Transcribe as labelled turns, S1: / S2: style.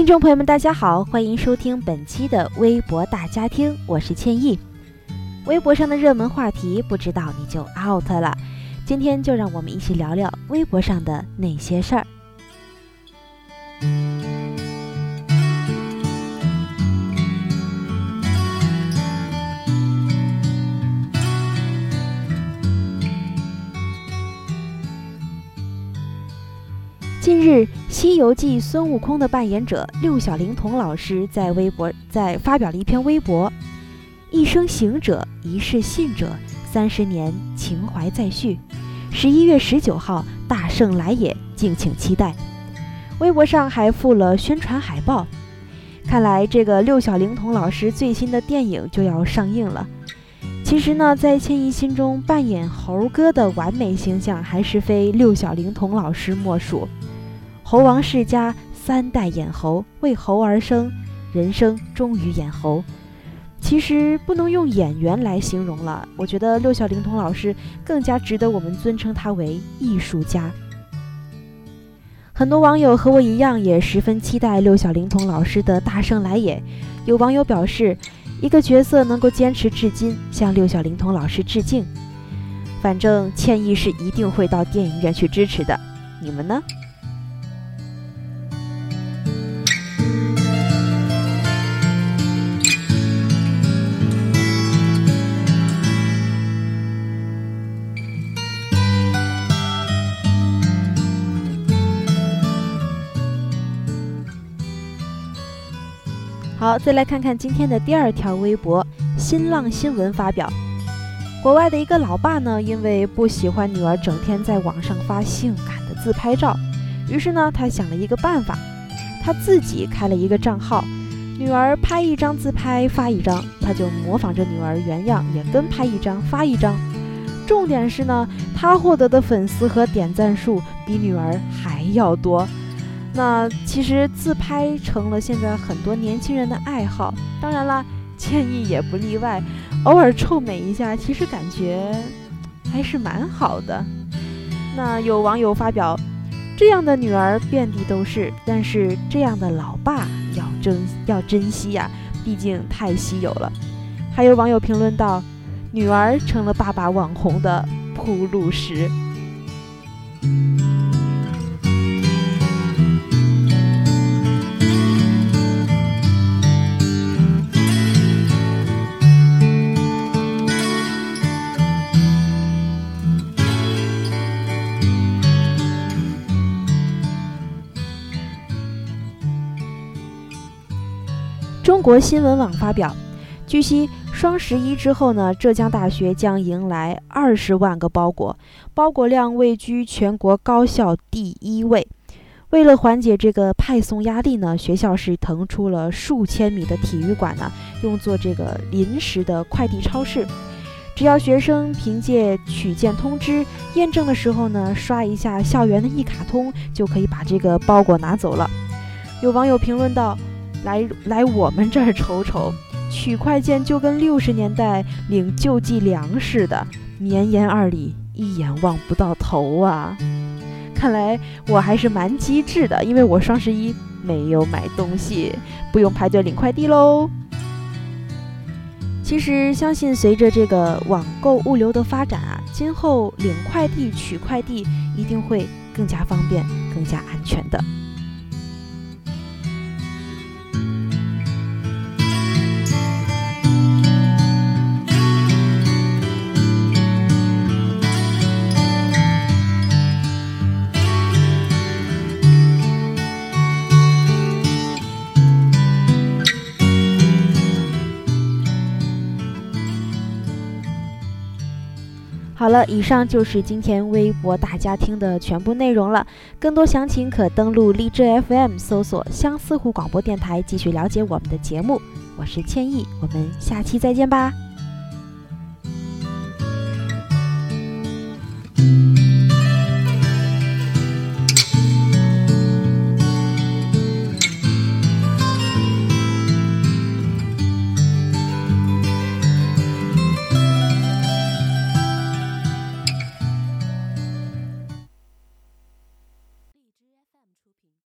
S1: 听众朋友们，大家好，欢迎收听本期的微博大家听，我是千亿。微博上的热门话题，不知道你就 out 了。今天就让我们一起聊聊微博上的那些事儿。近日，《西游记》孙悟空的扮演者六小龄童老师在微博在发表了一篇微博：“一生行者，一世信者，三十年情怀再续。十一月十九号，大圣来也，敬请期待。”微博上还附了宣传海报。看来这个六小龄童老师最新的电影就要上映了。其实呢，在千亿心中，扮演猴哥的完美形象还是非六小龄童老师莫属。猴王世家三代演猴，为猴而生，人生终于演猴。其实不能用演员来形容了，我觉得六小龄童老师更加值得我们尊称他为艺术家。很多网友和我一样，也十分期待六小龄童老师的大圣来也。有网友表示，一个角色能够坚持至今，向六小龄童老师致敬。反正歉意是一定会到电影院去支持的，你们呢？好，再来看看今天的第二条微博。新浪新闻发表，国外的一个老爸呢，因为不喜欢女儿整天在网上发性感的自拍照，于是呢，他想了一个办法，他自己开了一个账号，女儿拍一张自拍发一张，他就模仿着女儿原样，也跟拍一张发一张。重点是呢，他获得的粉丝和点赞数比女儿还要多。那其实自拍成了现在很多年轻人的爱好，当然啦，建议也不例外。偶尔臭美一下，其实感觉还是蛮好的。那有网友发表，这样的女儿遍地都是，但是这样的老爸要珍要珍惜呀，毕竟太稀有了。还有网友评论道，女儿成了爸爸网红的铺路石。中国新闻网发表，据悉，双十一之后呢，浙江大学将迎来二十万个包裹，包裹量位居全国高校第一位。为了缓解这个派送压力呢，学校是腾出了数千米的体育馆呢，用作这个临时的快递超市。只要学生凭借取件通知验证的时候呢，刷一下校园的一卡通，就可以把这个包裹拿走了。有网友评论道。来来，我们这儿瞅瞅，取快件就跟六十年代领救济粮似的，绵延二里，一眼望不到头啊！看来我还是蛮机智的，因为我双十一没有买东西，不用排队领快递喽。其实，相信随着这个网购物流的发展啊，今后领快递、取快递一定会更加方便、更加安全的。好了，以上就是今天微博大家听的全部内容了。更多详情可登录荔枝 FM 搜索相思湖广播电台，继续了解我们的节目。我是千亿，我们下期再见吧。